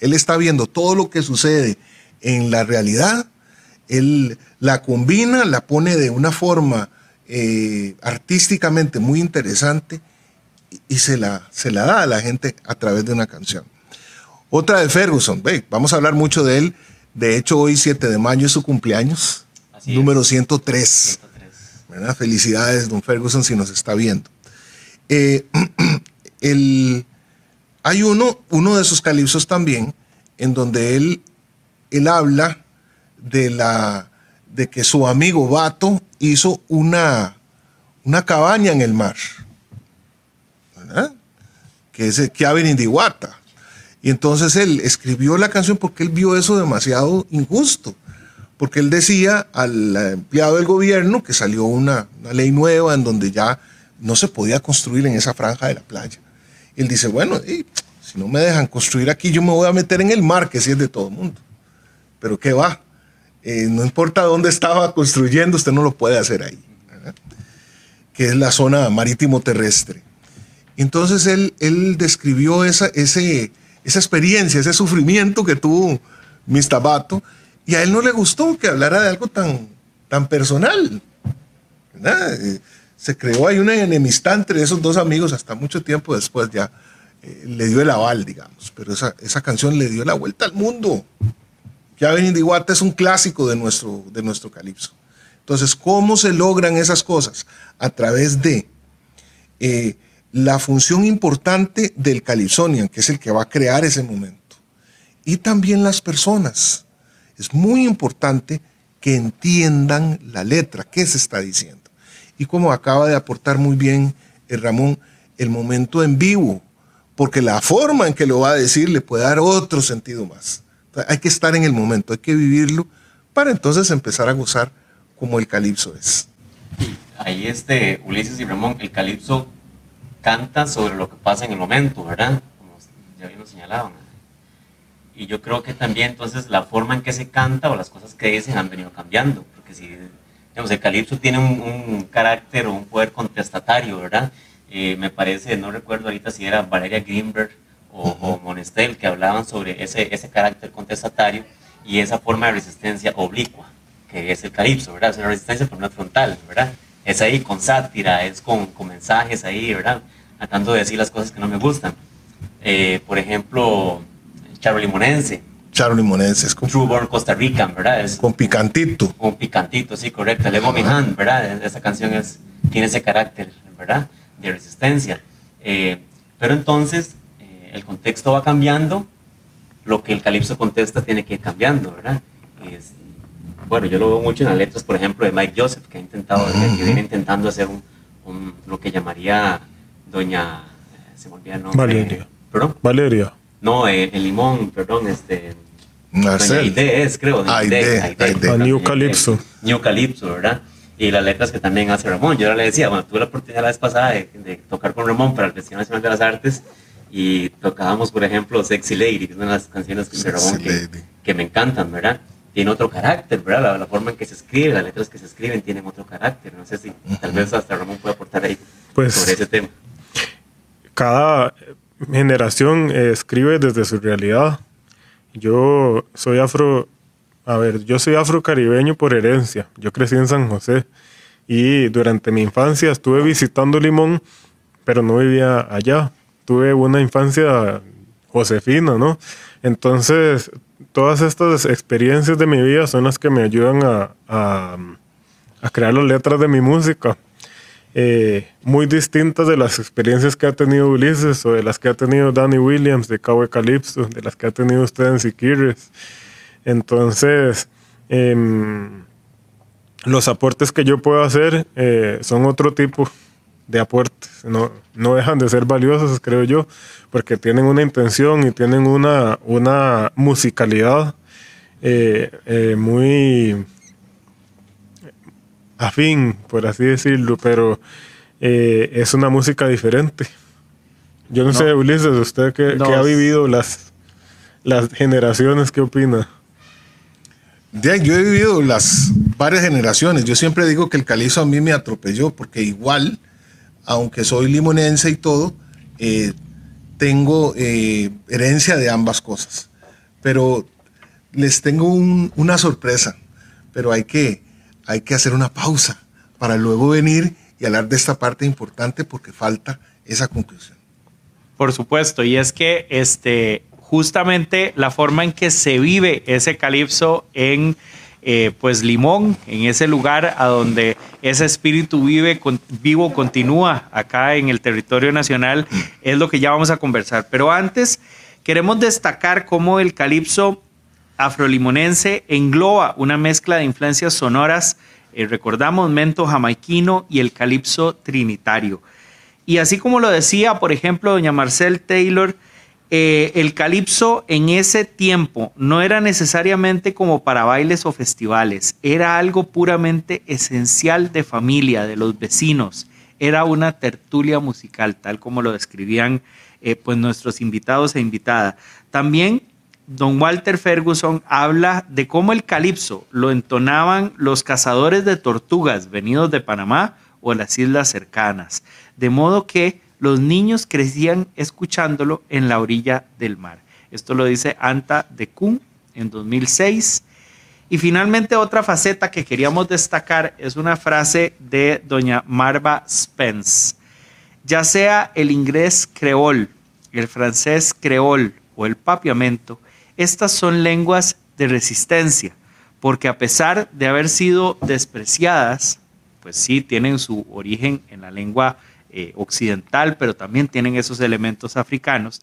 Él está viendo todo lo que sucede en la realidad, él la combina, la pone de una forma eh, artísticamente muy interesante y, se, la, se la da a la gente a través de una canción. Otra de Ferguson, vamos a hablar mucho de él. De hecho, hoy 7 de mayo es su cumpleaños, número 103. Felicidades, don Ferguson, si nos está viendo. Eh, [CLEARS THROAT] el, hay uno, uno de sus calipsos también, en donde él él habla de, la, de que su amigo Bato hizo una, una cabaña en el mar. que es Kevin Indihuata. Y entonces él escribió la canción porque él vio eso demasiado injusto. Porque él decía al empleado del gobierno que salió una, una ley nueva en donde ya no se podía construir en esa franja de la playa. Él dice, bueno, si no me dejan construir aquí, yo me voy a meter en el mar, que sí es de todo el mundo. Pero ¿qué va? Eh, no importa dónde estaba construyendo, usted no lo puede hacer ahí. Que es la zona marítimo terrestre. Entonces él, él describió esa, ese, esa experiencia, ese sufrimiento que tuvo Mistabato, y a él no le gustó que hablara de algo tan, tan personal. Eh, se creó ahí una enemistad entre esos dos amigos hasta mucho tiempo después ya eh, le dio el aval, digamos. Pero esa, esa canción le dio la vuelta al mundo. Ya ven, Indiguata es un clásico de nuestro, de nuestro calipso. Entonces, ¿cómo se logran esas cosas? A través de eh, la función importante del calipsonian, que es el que va a crear ese momento. Y también las personas. Es muy importante que entiendan la letra, qué se está diciendo y como acaba de aportar muy bien el Ramón, el momento en vivo, porque la forma en que lo va a decir le puede dar otro sentido más. hay que estar en el momento, hay que vivirlo para entonces empezar a gozar como el calipso es. Ahí este Ulises y Ramón, el calipso canta sobre lo que pasa en el momento, ¿verdad? Como ya habíamos señalado. Y yo creo que también entonces la forma en que se canta o las cosas que dicen han venido cambiando, porque si el calipso tiene un, carácter o un poder contestatario, ¿verdad? Eh, me parece, no recuerdo ahorita si era Valeria Greenberg o, Monestel, que hablaban sobre ese, ese carácter contestatario y esa forma de resistencia oblicua, que es el calipso, ¿verdad? Es una resistencia pero no frontal, ¿verdad? Es ahí con sátira, es con, con mensajes ahí, ¿verdad? Tratando de decir las cosas que no me gustan. Eh, por ejemplo, Charo Limonense, Charo Limonenses. Con, True Born Costa Rica, ¿verdad? Es, con picantito. Con picantito, sí, correcto. Lego Mi Hand, ¿verdad? Esa canción es, tiene ese carácter, ¿verdad? De resistencia. Eh, pero entonces, eh, el contexto va cambiando, lo que el calipso contesta tiene que ir cambiando, ¿verdad? bueno, yo lo veo mucho en las letras, por ejemplo, de Mike Joseph, que ha intentado, que viene intentando hacer un, lo que llamaría Doña, eh, se me olvida el nombre. Valeria. ¿Perdón? Valeria. No, el limón, perdón, este, Marcel. es, creo. Aide, Aide. New Calypso. New Calypso, ¿verdad? Y las letras que también hace Ramón. Yo le decía, bueno, tuve la oportunidad la vez pasada de, tocar con Ramón para el Festival Nacional de las Artes y tocábamos, por ejemplo, Sexy Lady, que es una de las canciones de Ramón que, me encantan, ¿verdad? Tiene otro carácter, ¿verdad? La, forma en que se escribe, las letras que se escriben tienen otro carácter. No sé si tal vez hasta Ramón puede aportar ahí pues, sobre ese tema. Cada generación eh, escribe desde su realidad yo soy afro, a ver, yo soy afrocaribeño por herencia. Yo crecí en San José y durante mi infancia estuve visitando Limón, pero no vivía allá. Tuve una infancia josefina, ¿no? Entonces, todas estas experiencias de mi vida son las que me ayudan a, a crear las letras de mi música. Eh, muy distintas de las experiencias que ha tenido Ulises o de las que ha tenido Danny Williams de Cabo Calypso, de las que ha tenido usted en Siquires. Entonces, em, los aportes que yo puedo hacer eh, son otro tipo de aportes. No, no dejan de ser valiosos, creo yo, porque tienen una intención y tienen una, una musicalidad eh, muy afín, por así decirlo, pero eh, es una música diferente. Yo no, sé, Ulises, usted que, ha vivido las, las generaciones, ¿qué opina? yo he vivido las varias generaciones. Yo siempre digo que el calizo a mí me atropelló, porque igual, aunque soy limonense y todo, eh, tengo eh, herencia de ambas cosas. Pero les tengo una sorpresa, pero hay que, hay que hacer una pausa para luego venir y hablar de esta parte importante porque falta esa conclusión. Por supuesto, y es que este, justamente la forma en que se vive ese calipso en eh, pues Limón, en ese lugar a donde ese espíritu vive, vivo continúa acá en el territorio nacional, es lo que ya vamos a conversar. Pero antes queremos destacar cómo el calipso afrolimonense engloba una mezcla de influencias sonoras, eh, recordamos mento jamaiquino y el calipso trinitario. Y así como lo decía, por ejemplo, doña Marcel Taylor, eh, el calipso en ese tiempo no era necesariamente como para bailes o festivales, era algo puramente esencial de familia, de los vecinos, era una tertulia musical, tal como lo describían eh, pues nuestros invitados e invitada. También don Walter Ferguson habla de cómo el calipso lo entonaban los cazadores de tortugas venidos de Panamá o las islas cercanas, de modo que los niños crecían escuchándolo en la orilla del mar. Esto lo dice Anta de Kuhn en 2006. Y finalmente otra faceta que queríamos destacar es una frase de doña Marva Spence. Ya sea el inglés creol, el francés creol o el papiamento, estas son lenguas de resistencia, porque a pesar de haber sido despreciadas, pues sí tienen su origen en la lengua eh, occidental, pero también tienen esos elementos africanos,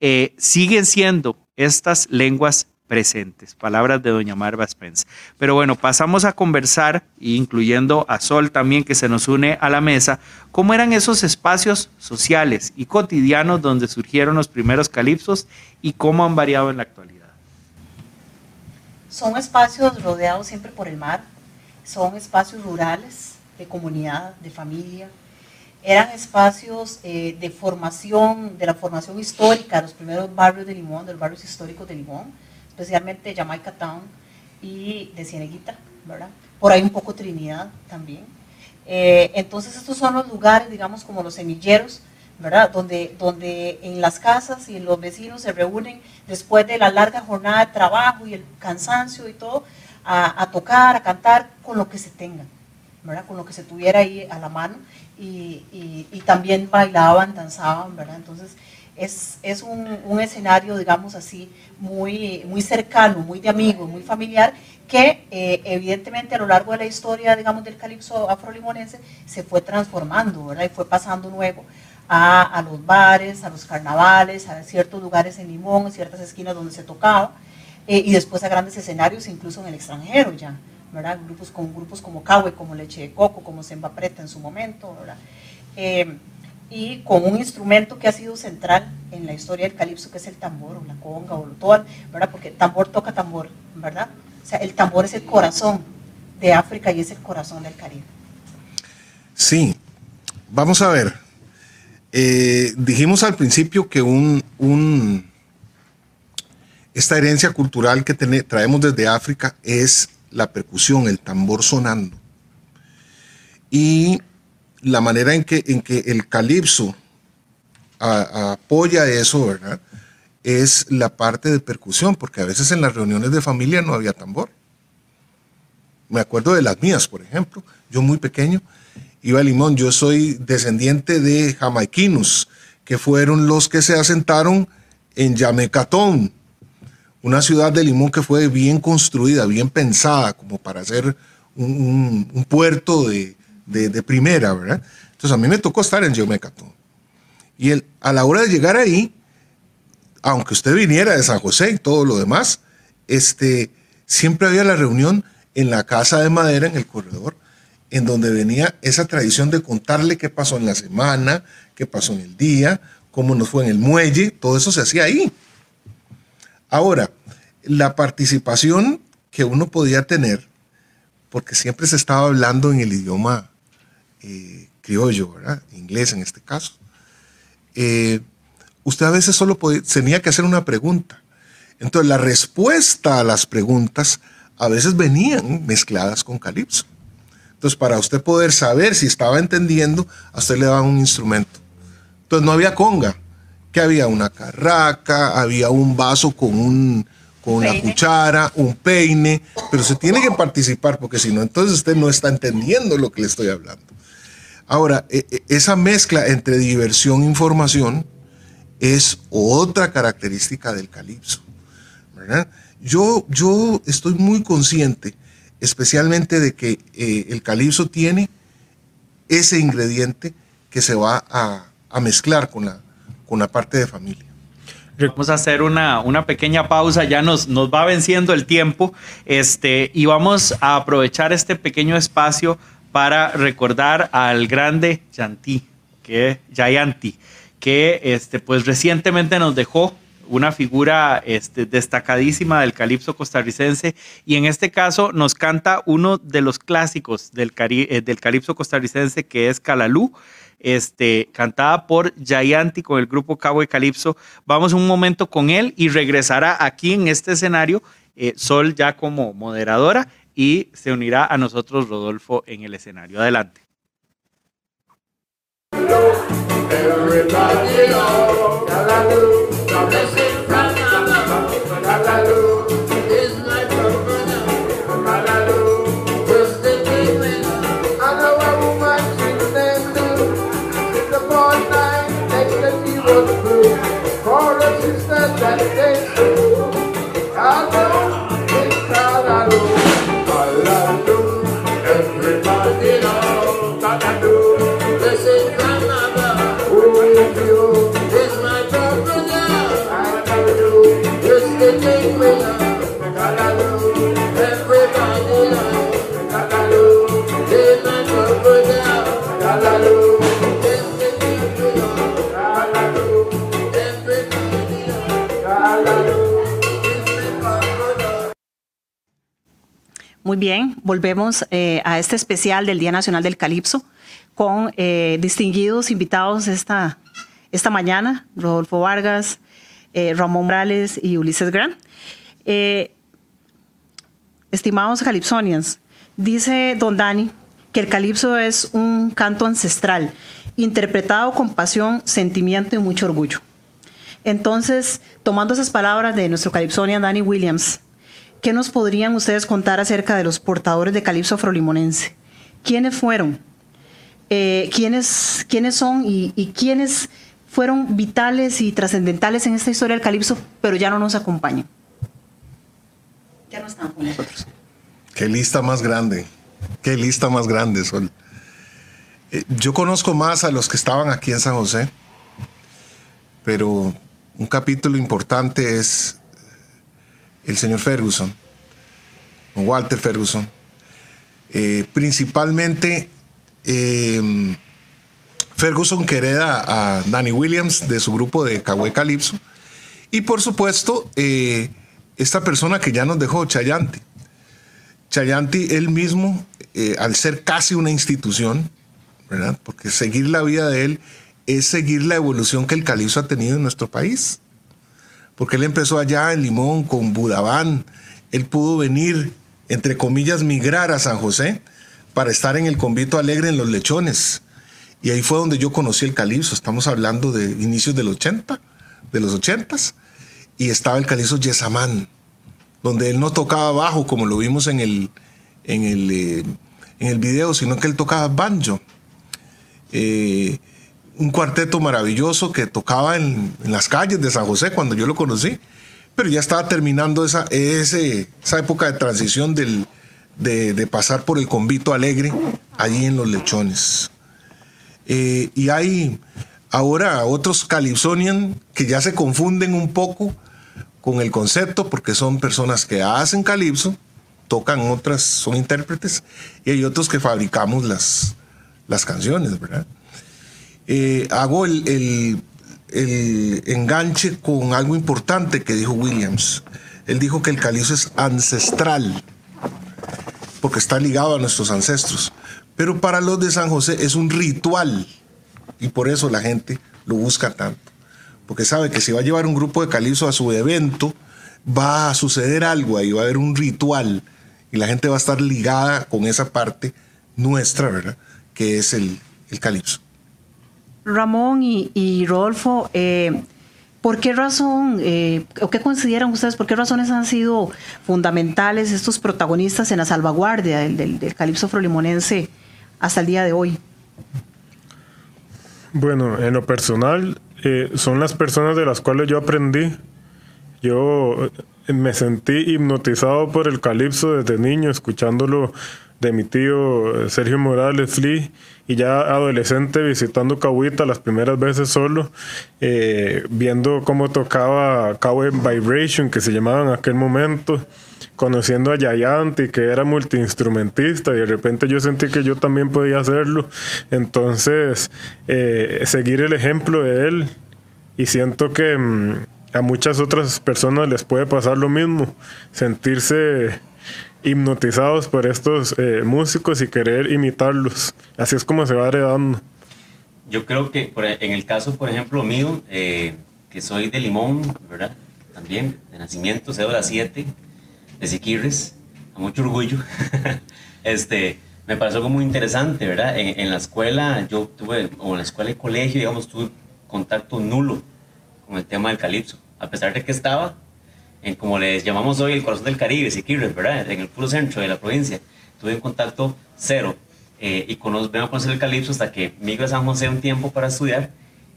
eh, siguen siendo estas lenguas presentes. Palabras de doña Marva Spence. Pero bueno, pasamos a conversar, incluyendo a Sol también que se nos une a la mesa, cómo eran esos espacios sociales y cotidianos donde surgieron los primeros calipsos y cómo han variado en la actualidad. Son espacios rodeados siempre por el mar, son espacios rurales, de comunidad, de familia, eran espacios eh, de formación, de la formación histórica, los primeros barrios de Limón, de los barrios históricos de Limón, especialmente Jamaica Town y de Cieneguita, ¿verdad? Por ahí un poco Trinidad también. Eh, entonces estos son los lugares, digamos, como los semilleros, ¿verdad? Donde, donde en las casas y en los vecinos se reúnen después de la larga jornada de trabajo y el cansancio y todo, a, tocar, a cantar con lo que se tenga, ¿verdad? Con lo que se tuviera ahí a la mano y, también bailaban, danzaban, ¿verdad? Entonces es, es un, escenario, digamos así, muy, muy cercano, muy de amigos, muy familiar, que eh, evidentemente a lo largo de la historia, digamos, del calipso afrolimonense se fue transformando, ¿verdad? Y fue pasando luego a, a, los bares, a los carnavales, a ciertos lugares en Limón, ciertas esquinas donde se tocaba, eh, y después a grandes escenarios, incluso en el extranjero ya. Grupos con grupos como Cahue, como Leche de Coco, como Semba Preta en su momento, eh, y con un instrumento que ha sido central en la historia del calipso, que es el tambor, o la conga, o todo, ¿verdad? Porque tambor toca tambor, ¿verdad? O sea, el tambor es el corazón de África y es el corazón del Caribe. Sí, vamos a ver. Eh, dijimos al principio que un, un, esta herencia cultural que traemos desde África es la percusión, el tambor sonando. Y la manera en que, en que el calipso apoya eso, ¿verdad? Es la parte de percusión, porque a veces en las reuniones de familia no había tambor. Me acuerdo de las mías, por ejemplo. Yo muy pequeño iba a Limón. Yo soy descendiente de jamaiquinos, que fueron los que se asentaron en Yamecatón, una ciudad de Limón que fue bien construida, bien pensada, como para ser un, puerto de, primera, ¿verdad? Entonces a mí me tocó estar en Geomecatón. Y el, a la hora de llegar ahí, aunque usted viniera de San José y todo lo demás, este, siempre había la reunión en la casa de madera, en el corredor, en donde venía esa tradición de contarle qué pasó en la semana, qué pasó en el día, cómo nos fue en el muelle, todo eso se hacía ahí. Ahora, la participación que uno podía tener, porque siempre se estaba hablando en el idioma eh, criollo, ¿verdad? Inglés en este caso. Eh, usted a veces solo tenía que hacer una pregunta. Entonces, la respuesta a las preguntas a veces venían mezcladas con calipso. Entonces, para usted poder saber si estaba entendiendo, a usted le daban un instrumento. Entonces, no había conga, que había una carraca, había un vaso con un con una cuchara, un peine, pero se tiene que participar porque si no, entonces usted no está entendiendo lo que le estoy hablando. Ahora, e, e, esa mezcla entre diversión e información es otra característica del calipso. Yo, yo estoy muy consciente, especialmente de que eh, el calipso tiene ese ingrediente que se va a, a mezclar con la, con la parte de familia. Vamos a hacer una, una, pequeña pausa, ya nos, nos va venciendo el tiempo este, y vamos a aprovechar este pequeño espacio para recordar al grande Chantí. que Gianti, que este, pues recientemente nos dejó una figura este, destacadísima del calipso costarricense y en este caso nos canta uno de los clásicos del, eh, calipso costarricense que es Calalú, este, cantada por Gianti con el grupo Cabo de Calipso. Vamos un momento con él y regresará aquí en este escenario eh, Sol ya como moderadora y se unirá a nosotros Rodolfo en el escenario. Adelante. Bien, volvemos eh, a este especial del Día Nacional del Calipso con eh, distinguidos invitados esta, esta mañana, Rodolfo Vargas, eh, Ramón Morales y Ulises Gran. estimados calipsonians, dice don Dani que el calipso es un canto ancestral, interpretado con pasión, sentimiento y mucho orgullo. Entonces, tomando esas palabras de nuestro calipsonian Danny Williams, ¿Qué nos podrían ustedes contar acerca de los portadores de calipso afrolimonense? ¿Quiénes fueron? Eh, ¿quiénes, ¿Quiénes son y, quiénes fueron vitales y trascendentales en esta historia del calipso, pero ya no nos acompañan? Ya no están con nosotros. Qué lista más grande, qué lista más grande, Sol. Eh, yo conozco más a los que estaban aquí en San José, pero un capítulo importante es el señor Ferguson, Walter Ferguson, eh, principalmente em, Ferguson que hereda a Danny Williams de su grupo de Cagüe Calypso y por supuesto eh, esta persona que ya nos dejó, Chayanti. Chayanti él mismo, eh, al ser casi una institución, ¿verdad? porque seguir la vida de él es seguir la evolución que el calipso ha tenido en nuestro país porque él empezó allá en Limón con Budabán. Él pudo venir, entre comillas, migrar a San José para estar en el convito alegre en Los Lechones. Y ahí fue donde yo conocí el calipso. Estamos hablando de inicios del 80, de los 80 y estaba el calipso Yesamán, donde él no tocaba bajo como lo vimos en el, en el, eh, en el video, sino que él tocaba banjo. Eh, un cuarteto maravilloso que tocaba en, las calles de San José cuando yo lo conocí, pero ya estaba terminando esa, esa época de transición del, de, pasar por el convito alegre allí en los lechones. Eh, y hay ahora otros calipsonian que ya se confunden un poco con el concepto porque son personas que hacen calipso, tocan otras, son intérpretes, y hay otros que fabricamos las, las canciones, ¿verdad? Eh, hago el, enganche con algo importante que dijo Williams. Él dijo que el calizo es ancestral, porque está ligado a nuestros ancestros. Pero para los de San José es un ritual, y por eso la gente lo busca tanto. Porque sabe que si va a llevar un grupo de calizo a su evento, va a suceder algo ahí, va a haber un ritual, y la gente va a estar ligada con esa parte nuestra, ¿verdad? Que es el, el calipso. Ramón y, Rodolfo, eh, ¿por qué razón, eh, o qué consideran ustedes, por qué razones han sido fundamentales estos protagonistas en la salvaguardia del, calipso frolimonense hasta el día de hoy? Bueno, en lo personal, eh, son las personas de las cuales yo aprendí. Yo me sentí hipnotizado por el calipso desde niño, escuchándolo de mi tío Sergio Morales Flea y ya adolescente visitando Cahuita las primeras veces solo, eh, viendo cómo tocaba Cowboy Vibration, que se llamaba en aquel momento, conociendo a Yayanti, que era multiinstrumentista, y de repente yo sentí que yo también podía hacerlo. Entonces, eh, seguir el ejemplo de él, y siento que mm, a muchas otras personas les puede pasar lo mismo, sentirse hipnotizados por estos eh, músicos y querer imitarlos. Así es como se va heredando. Yo creo que en el caso, por ejemplo, mío, eh, que soy de Limón, ¿verdad? También, de nacimiento, cédula 7, de Siquirres, a mucho orgullo. [LAUGHS] este, me pareció algo muy interesante, ¿verdad? En, en, la escuela, yo tuve, o en la escuela y colegio, digamos, tuve contacto nulo con el tema del calipso. A pesar de que estaba en, como les llamamos hoy, el corazón del Caribe, Siquirres, ¿verdad? En el puro centro de la provincia. Tuve un contacto cero eh, y conozco, vengo a conocer el calipso hasta que migro a San José un tiempo para estudiar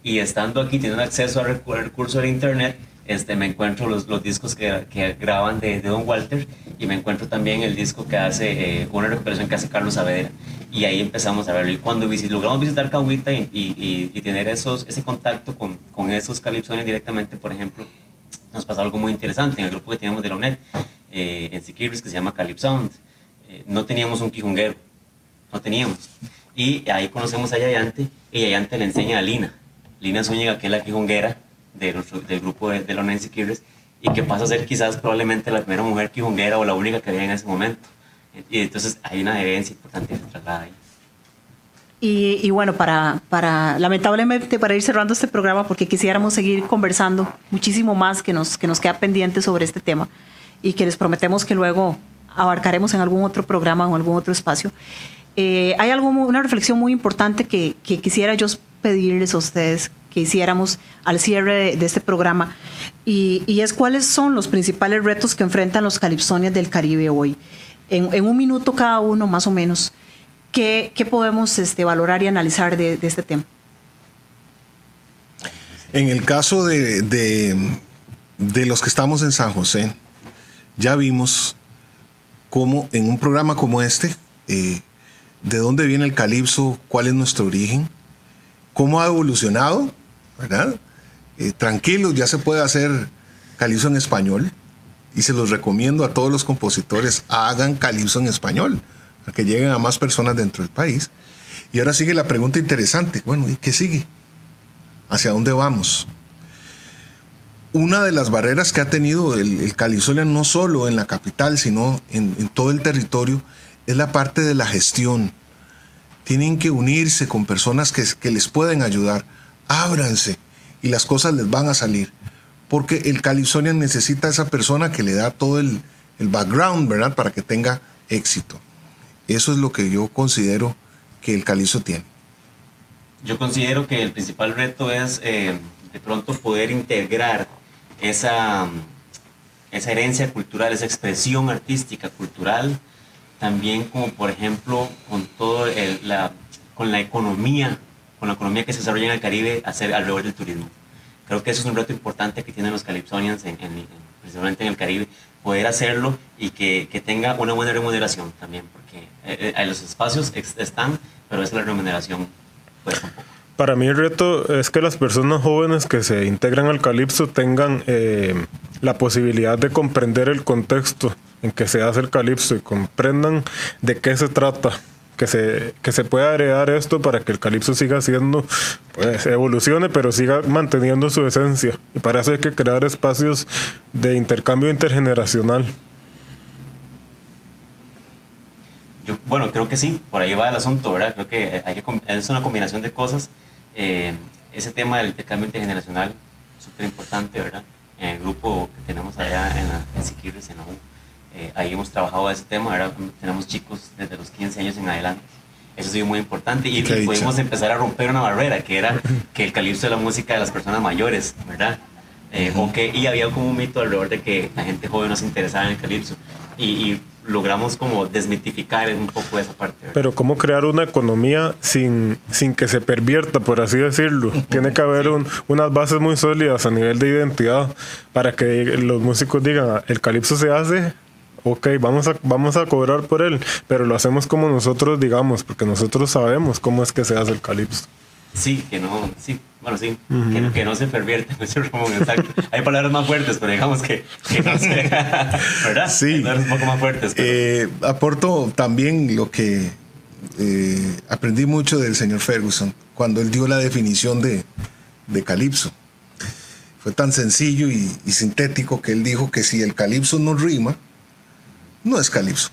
y estando aquí teniendo acceso al recurso de internet, este, me encuentro los, discos que, graban de, de, Don Walter y me encuentro también el disco que hace, eh, una recuperación que hace Carlos Saavedra. Y ahí empezamos a verlo. Y cuando visit, logramos visitar Cahuita y, y, y, tener esos, ese contacto con, con esos calipsones directamente, por ejemplo, nos pasó algo muy interesante en el grupo que teníamos de la UNED, eh, en Siquirris, que se llama Calypsound. Eh, no teníamos un quijunguero, no teníamos. Y ahí conocemos a Yayante y Yayante le enseña a Lina. Lina Zúñiga, que es la quijunguera de del grupo de, de la UNED Siquirris, y que pasa a ser quizás probablemente la primera mujer quijunguera o la única que había en ese momento. Y entonces hay una herencia importante que se traslada ahí. Y, bueno, para, lamentablemente, para ir cerrando este programa, porque quisiéramos seguir conversando muchísimo más que nos, que nos queda pendiente sobre este tema y que les prometemos que luego abarcaremos en algún otro programa o algún otro espacio. Eh, hay algo, una reflexión muy importante que, quisiera yo pedirles a ustedes que hiciéramos al cierre de, este programa y, es cuáles son los principales retos que enfrentan los calipsonias del Caribe hoy. En un minuto cada uno, más o menos, ¿Qué, qué podemos este, valorar y analizar de, de, este tema? En el caso de, de, de, los que estamos en San José, ya vimos cómo en un programa como este, eh, de dónde viene el calipso, cuál es nuestro origen, cómo ha evolucionado, ¿verdad? Eh, tranquilos, ya se puede hacer calipso en español y se los recomiendo a todos los compositores, hagan calipso en español a que lleguen a más personas dentro del país. Y ahora sigue la pregunta interesante, bueno, ¿y qué sigue? ¿Hacia dónde vamos? Una de las barreras que ha tenido el, el no solo en la capital, sino en, todo el territorio, es la parte de la gestión. Tienen que unirse con personas que, les pueden ayudar. Ábranse y las cosas les van a salir. Porque el Calizonian necesita a esa persona que le da todo el, el background, ¿verdad? Para que tenga éxito. Eso es lo que yo considero que el calizo tiene. Yo considero que el principal reto es eh, de pronto poder integrar esa, esa herencia cultural, esa expresión artística, cultural, también como por ejemplo con todo el, la, con la economía, con la economía que se desarrolla en el Caribe hacer alrededor del turismo. Creo que eso es un reto importante que tienen los calipsonians, en, en, principalmente en el Caribe, poder hacerlo y que, que tenga una buena remuneración también, porque eh, eh, los espacios están, pero es la remuneración pues. Para mí el reto es que las personas jóvenes que se integran al calipso tengan eh, la posibilidad de comprender el contexto en que se hace el calipso y comprendan de qué se trata que se, que se pueda heredar esto para que el calipso siga siendo, pues evolucione, pero siga manteniendo su esencia. Y para eso hay que crear espacios de intercambio intergeneracional. Yo, bueno, creo que sí, por ahí va el asunto, ¿verdad? Creo que, hay que es una combinación de cosas. Eh, ese tema del intercambio intergeneracional, súper importante, ¿verdad? En el grupo que tenemos allá en, la, en Siquirres, en eh, ahí hemos trabajado ese tema, ahora tenemos chicos desde los 15 años en adelante. Eso ha sido muy importante y, y pudimos empezar a romper una barrera, que era que el calipso de la música de las personas mayores, ¿verdad? Eh, uh -huh. okay, y había como un mito alrededor de que la gente joven no se interesaba en el calipso. Y, y logramos como desmitificar un poco esa parte. ¿verdad? Pero cómo crear una economía sin, sin que se pervierta, por así decirlo. Tiene que haber un, unas bases muy sólidas a nivel de identidad para que los músicos digan, el calipso se hace ok, vamos a, vamos a cobrar por él, pero lo hacemos como nosotros digamos, porque nosotros sabemos cómo es que se hace el calipso. Sí, que no, sí, bueno, sí, que, no se pervierte, [LAUGHS] Hay palabras más fuertes, pero digamos que, no se, [LAUGHS] ¿verdad? Sí. un poco más fuertes. Eh, aporto también lo que eh, aprendí mucho del señor Ferguson cuando él dio la definición de, de calipso. Fue tan sencillo y, y, sintético que él dijo que si el calipso no rima, no es calipso.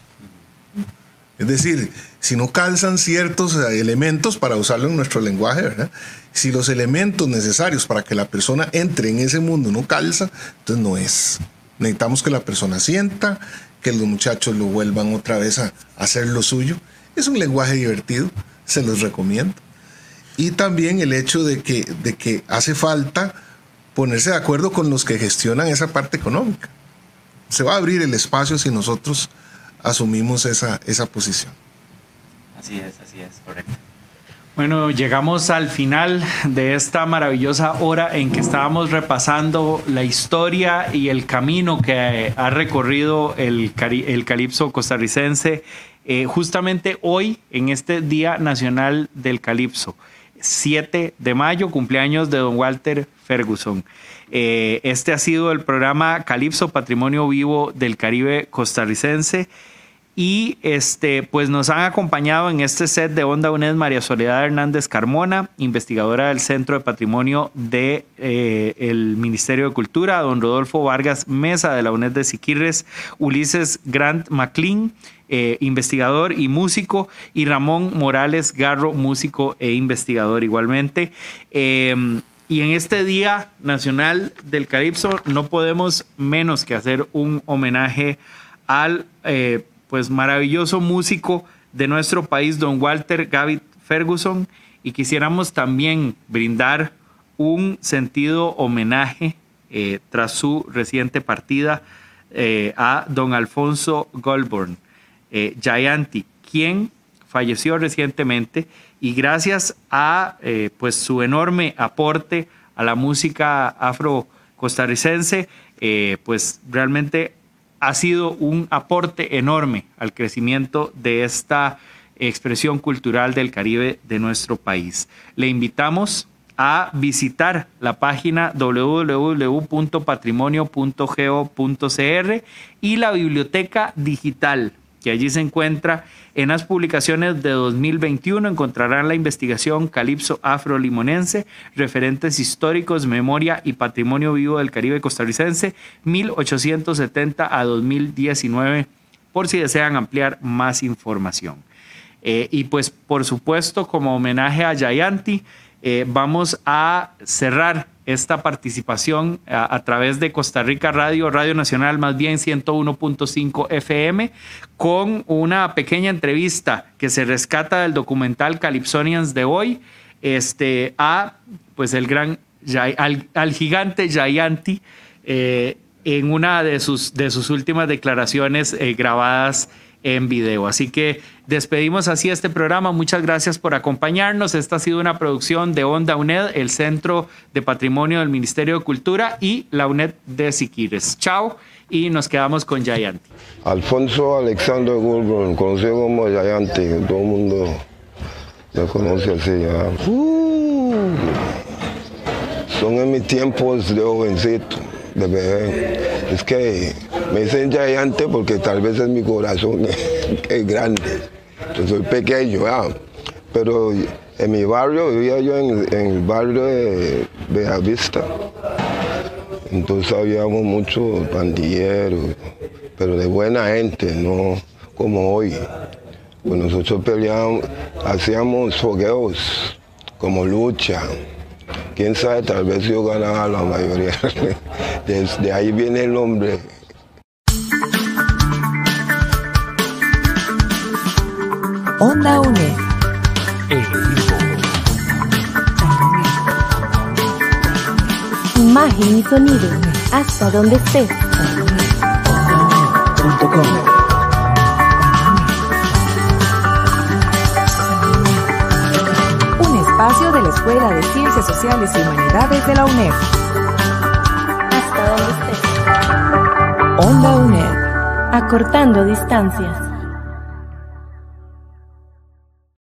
Es decir, si no calzan ciertos eh, elementos para usarlo en nuestro lenguaje, ¿verdad? Si los elementos necesarios para que la persona entre en ese mundo no calzan, entonces no es. Necesitamos que la persona sienta, que los muchachos lo vuelvan otra vez a hacer lo suyo. Es un lenguaje divertido, se los recomiendo. Y también el hecho de que, de que hace falta ponerse de acuerdo con los que gestionan esa parte económica. Se va a abrir el espacio si nosotros asumimos esa, esa posición. Así es, así es, correcto. Bueno, llegamos al final de esta maravillosa hora en que estábamos repasando la historia y el camino que ha recorrido el, el calipso costarricense, eh, justamente hoy, en este Día Nacional del Calipso, 7 de mayo, cumpleaños de don Walter Ferguson. Eh, este ha sido el programa Calipso, Patrimonio Vivo del Caribe Costarricense. Y este, pues nos han acompañado en este set de Onda UNED María Soledad Hernández Carmona, investigadora del Centro de Patrimonio del de, eh, Ministerio de Cultura, don Rodolfo Vargas Mesa de la UNED de Siquirres, Ulises Grant McLean, eh, investigador y músico, y Ramón Morales Garro, músico e investigador igualmente. Em, y en este Día Nacional del Calipso no podemos menos que hacer un homenaje al eh, pues maravilloso músico de nuestro país, don Walter Gavit Ferguson, y quisiéramos también brindar un sentido homenaje eh, tras su reciente partida eh, a don Alfonso Goldborn, Gianti, quien falleció recientemente y gracias a pues su enorme aporte a la música afro costarricense, pues realmente ha sido un aporte enorme al crecimiento de esta expresión cultural del Caribe de nuestro país. Le invitamos a visitar la página www.patrimonio.geo.cr y la biblioteca digital que allí se encuentra. En las publicaciones de 2021 encontrarán la investigación Calipso Afro-Limonense, referentes históricos, memoria y patrimonio vivo del Caribe costarricense, 1870 a 2019, por si desean ampliar más información. Eh, y pues, por supuesto, como homenaje a Yayanti, eh, vamos a cerrar esta participación a, través de Costa Rica Radio, Radio Nacional, más bien 101.5 FM, con una pequeña entrevista que se rescata del documental Calypsonians de hoy, este, a pues el gran, al, gigante Gianti, eh, en una de sus, de sus últimas declaraciones eh, grabadas en video. Así que despedimos así este programa. Muchas gracias por acompañarnos. Esta ha sido una producción de Onda UNED, el Centro de Patrimonio del Ministerio de Cultura y la UNED de Siquires. Chao y nos quedamos con Yayanti. Alfonso Alexander Goldberg, conocido como Yayanti, todo el mundo me conoce así. Uh, son en mis tiempos de jovencito, de bebé. Es que me dicen Yayante porque tal vez es mi corazón [LAUGHS] es grande. Yo soy pequeño, pero en mi barrio, vivía yo en, el barrio de Bellavista. Entonces habíamos muchos pandilleros, pero de buena gente, no como hoy. Pues nosotros peleábamos, hacíamos fogueos como lucha. Quién sabe, tal vez yo ganaba la mayoría. Desde ahí viene el nombre Onda UNED. Imagen y sonido. Hasta donde estés. Un de la Escuela de Ciencias Sociales y Humanidades de la UNED. Hasta donde estés. Onda UNED. Acortando distancias.